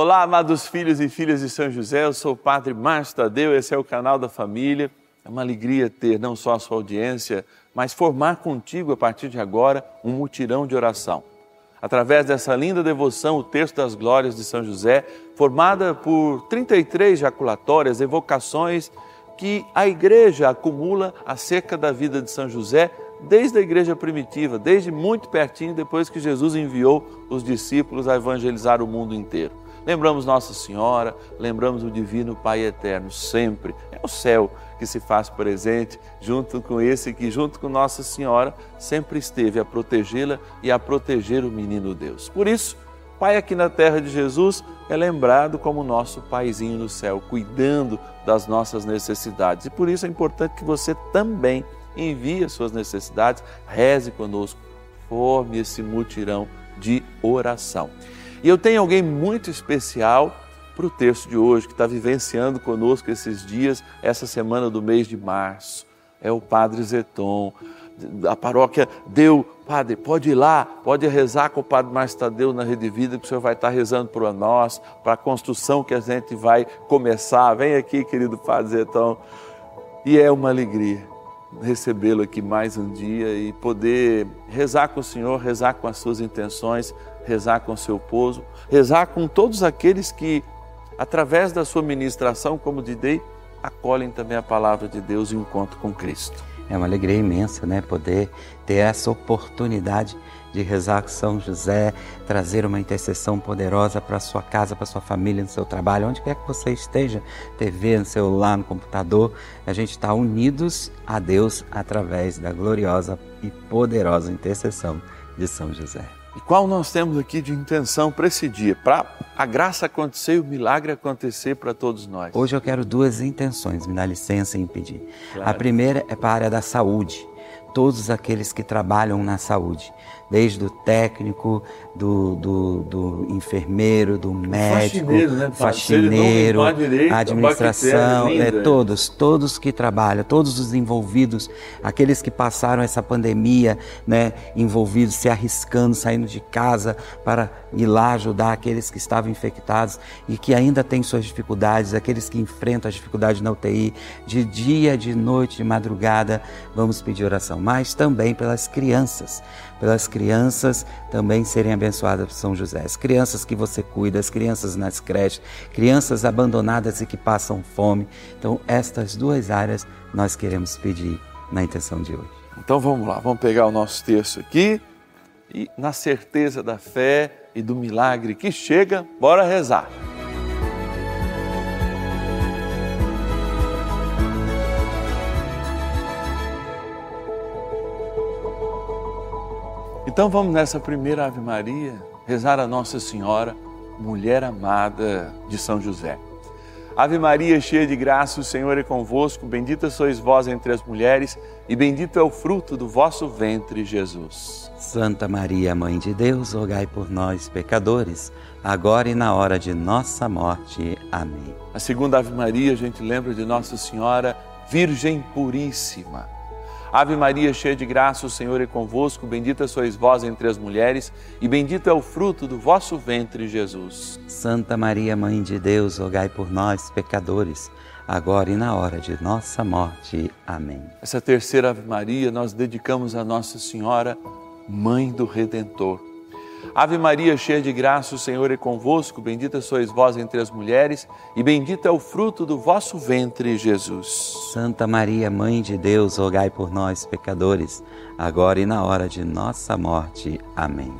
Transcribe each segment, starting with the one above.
Olá, amados filhos e filhas de São José, eu sou o Padre Márcio Tadeu, esse é o canal da família. É uma alegria ter não só a sua audiência, mas formar contigo a partir de agora um mutirão de oração. Através dessa linda devoção, o texto das glórias de São José, formada por 33 jaculatórias, evocações que a igreja acumula acerca da vida de São José desde a igreja primitiva, desde muito pertinho depois que Jesus enviou os discípulos a evangelizar o mundo inteiro. Lembramos Nossa Senhora, lembramos o Divino Pai Eterno, sempre. É o céu que se faz presente junto com esse que, junto com Nossa Senhora, sempre esteve a protegê-la e a proteger o menino Deus. Por isso, Pai aqui na terra de Jesus é lembrado como nosso paizinho no céu, cuidando das nossas necessidades. E por isso é importante que você também envie as suas necessidades, reze conosco, forme esse mutirão de oração. E eu tenho alguém muito especial para o texto de hoje, que está vivenciando conosco esses dias, essa semana do mês de março. É o Padre Zeton. A paróquia deu, Padre, pode ir lá, pode rezar com o Padre Márcio Tadeu na Rede Vida, que o Senhor vai estar rezando por nós, para a construção que a gente vai começar. Vem aqui, querido Padre Zeton. E é uma alegria recebê-lo aqui mais um dia e poder rezar com o Senhor, rezar com as suas intenções, rezar com o seu povo, rezar com todos aqueles que através da sua ministração, como dei, acolhem também a palavra de Deus e o encontro com Cristo. É uma alegria imensa, né? Poder ter essa oportunidade de rezar com São José, trazer uma intercessão poderosa para sua casa, para a sua família, no seu trabalho, onde quer que você esteja, TV, no celular, no computador, a gente está unidos a Deus através da gloriosa e poderosa intercessão de São José. E qual nós temos aqui de intenção para esse dia, para a graça acontecer e o milagre acontecer para todos nós? Hoje eu quero duas intenções, me dá licença em pedir. Claro. A primeira é para a área da saúde, todos aqueles que trabalham na saúde desde o técnico, do, do, do enfermeiro, do médico, faxineiro, né, faxineiro direito, administração, é, todos, todos que trabalham, todos os envolvidos, aqueles que passaram essa pandemia, né, envolvidos, se arriscando, saindo de casa para ir lá ajudar aqueles que estavam infectados e que ainda têm suas dificuldades, aqueles que enfrentam as dificuldades na UTI, de dia, de noite, de madrugada, vamos pedir oração, mas também pelas crianças pelas crianças também serem abençoadas por São José. As crianças que você cuida, as crianças nas creches, crianças abandonadas e que passam fome. Então, estas duas áreas nós queremos pedir na intenção de hoje. Então vamos lá, vamos pegar o nosso texto aqui e, na certeza da fé e do milagre que chega, bora rezar. Então vamos nessa primeira Ave Maria rezar a Nossa Senhora, mulher amada de São José. Ave Maria, cheia de graça, o Senhor é convosco, bendita sois vós entre as mulheres, e bendito é o fruto do vosso ventre, Jesus. Santa Maria, Mãe de Deus, rogai por nós, pecadores, agora e na hora de nossa morte. Amém. A segunda Ave Maria, a gente lembra de Nossa Senhora, Virgem Puríssima Ave Maria, cheia de graça, o Senhor é convosco, bendita sois vós entre as mulheres, e bendito é o fruto do vosso ventre, Jesus. Santa Maria, Mãe de Deus, rogai por nós, pecadores, agora e na hora de nossa morte. Amém. Essa terceira Ave Maria nós dedicamos a Nossa Senhora, Mãe do Redentor. Ave Maria, cheia de graça, o Senhor é convosco, bendita sois vós entre as mulheres, e bendito é o fruto do vosso ventre, Jesus. Santa Maria, Mãe de Deus, rogai por nós, pecadores, agora e na hora de nossa morte. Amém.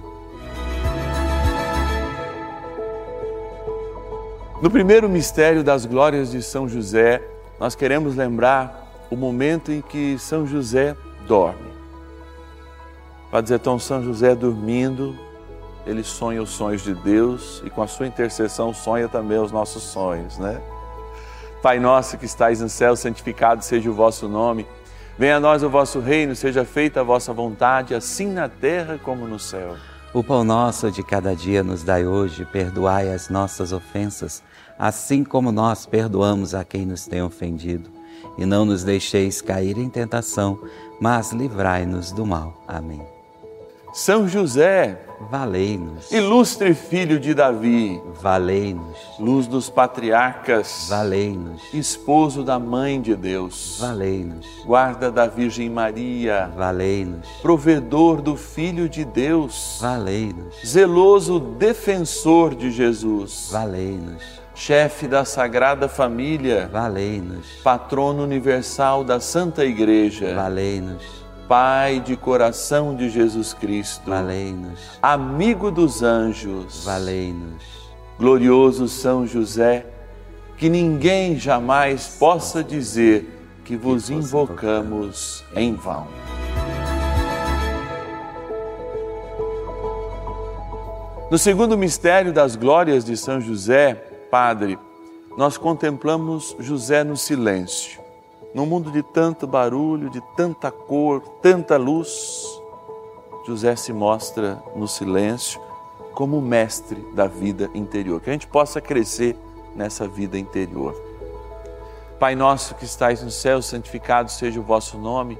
No primeiro mistério das glórias de São José, nós queremos lembrar o momento em que São José dorme. Dizer tão São José dormindo, ele sonha os sonhos de Deus e com a sua intercessão sonha também os nossos sonhos, né? Pai nosso que estais no céu, santificado seja o vosso nome. Venha a nós o vosso reino, seja feita a vossa vontade, assim na terra como no céu. O pão nosso de cada dia nos dai hoje, perdoai as nossas ofensas, assim como nós perdoamos a quem nos tem ofendido. E não nos deixeis cair em tentação, mas livrai-nos do mal. Amém. São José, valei-nos. Ilustre filho de Davi, valei-nos. Luz dos patriarcas, valei-nos. Esposo da mãe de Deus, valei-nos. Guarda da Virgem Maria, valei-nos. Provedor do Filho de Deus, valei-nos. Zeloso defensor de Jesus, valei-nos. Chefe da Sagrada Família, valei-nos. Patrono universal da Santa Igreja, valei-nos Pai de coração de Jesus Cristo, valei-nos. Amigo dos anjos, valei-nos. Glorioso São José, que ninguém jamais possa dizer que vos invocamos em vão. No segundo mistério das glórias de São José, Padre, nós contemplamos José no silêncio num mundo de tanto barulho, de tanta cor, tanta luz, José se mostra no silêncio como mestre da vida interior, que a gente possa crescer nessa vida interior. Pai nosso que estais no céu, santificado seja o vosso nome.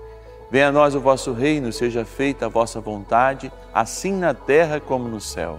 Venha a nós o vosso reino, seja feita a vossa vontade, assim na terra como no céu.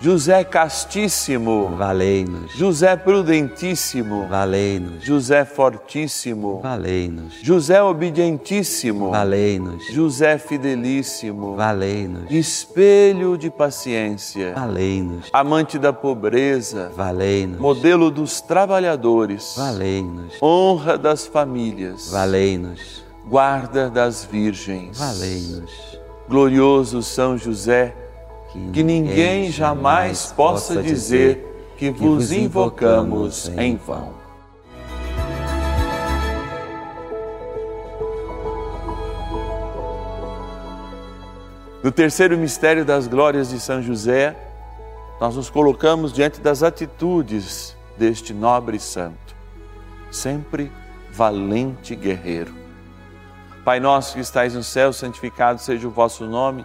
José castíssimo, valei-nos. José prudentíssimo, valei-nos. José fortíssimo, valei-nos. José obedientíssimo, valei-nos. José fidelíssimo, valei-nos. Espelho de paciência, valei-nos. Amante da pobreza, valei-nos. Modelo dos trabalhadores, valei-nos. Honra das famílias, valei-nos. Guarda das virgens, valei-nos. Glorioso São José, que ninguém jamais possa dizer que vos invocamos em vão. No terceiro mistério das glórias de São José, nós nos colocamos diante das atitudes deste nobre santo, sempre valente guerreiro. Pai nosso que estais no céu, santificado seja o vosso nome.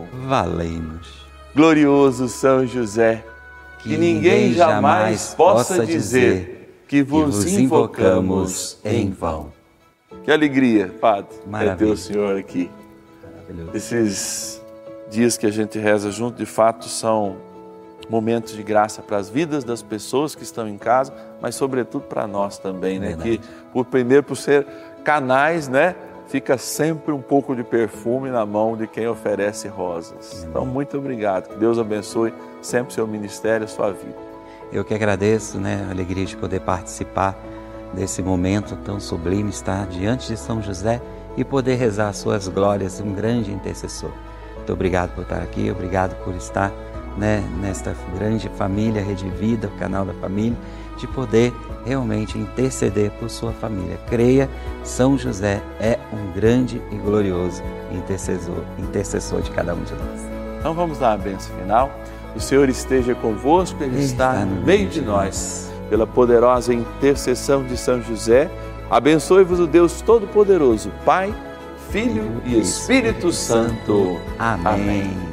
valei-nos. Glorioso São José, que, que ninguém jamais possa dizer que vos invocamos em vão. Que alegria, Padre, é ter o Senhor aqui. Esses dias que a gente reza junto, de fato, são momentos de graça para as vidas das pessoas que estão em casa, mas sobretudo para nós também, né? Verdade. Que por primeiro por ser canais, né? Fica sempre um pouco de perfume na mão de quem oferece rosas. Então, muito obrigado. Que Deus abençoe sempre seu ministério, sua vida. Eu que agradeço, né, a alegria de poder participar desse momento tão sublime, estar diante de São José e poder rezar suas glórias, um grande intercessor. Muito obrigado por estar aqui, obrigado por estar né, nesta grande família, Rede Vida, o canal da família de poder realmente interceder por sua família. Creia, São José é um grande e glorioso intercessor, intercessor de cada um de nós. Então vamos dar a benção final. O Senhor esteja convosco, Ele, está, está no meio de nós. Pela poderosa intercessão de São José, abençoe-vos o Deus Todo-Poderoso, Pai, Filho e Espírito Santo. Amém. Amém.